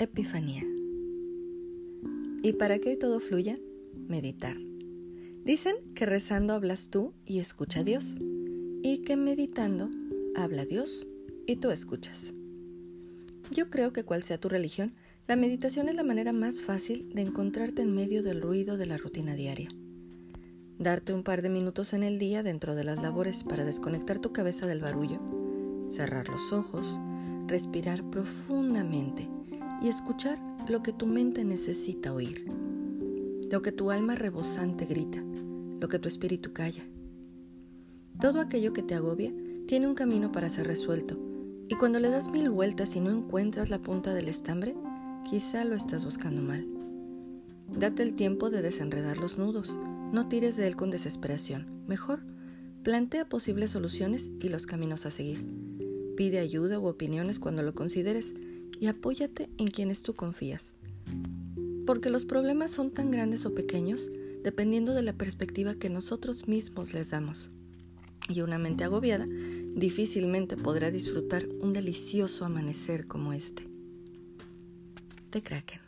Epifanía. Y para que hoy todo fluya, meditar. Dicen que rezando hablas tú y escucha a Dios, y que meditando habla Dios y tú escuchas. Yo creo que cual sea tu religión, la meditación es la manera más fácil de encontrarte en medio del ruido de la rutina diaria. Darte un par de minutos en el día dentro de las labores para desconectar tu cabeza del barullo, cerrar los ojos, respirar profundamente y escuchar lo que tu mente necesita oír, lo que tu alma rebosante grita, lo que tu espíritu calla. Todo aquello que te agobia tiene un camino para ser resuelto, y cuando le das mil vueltas y no encuentras la punta del estambre, quizá lo estás buscando mal. Date el tiempo de desenredar los nudos, no tires de él con desesperación, mejor, plantea posibles soluciones y los caminos a seguir. Pide ayuda u opiniones cuando lo consideres y apóyate en quienes tú confías. Porque los problemas son tan grandes o pequeños dependiendo de la perspectiva que nosotros mismos les damos. Y una mente agobiada difícilmente podrá disfrutar un delicioso amanecer como este. De Kraken.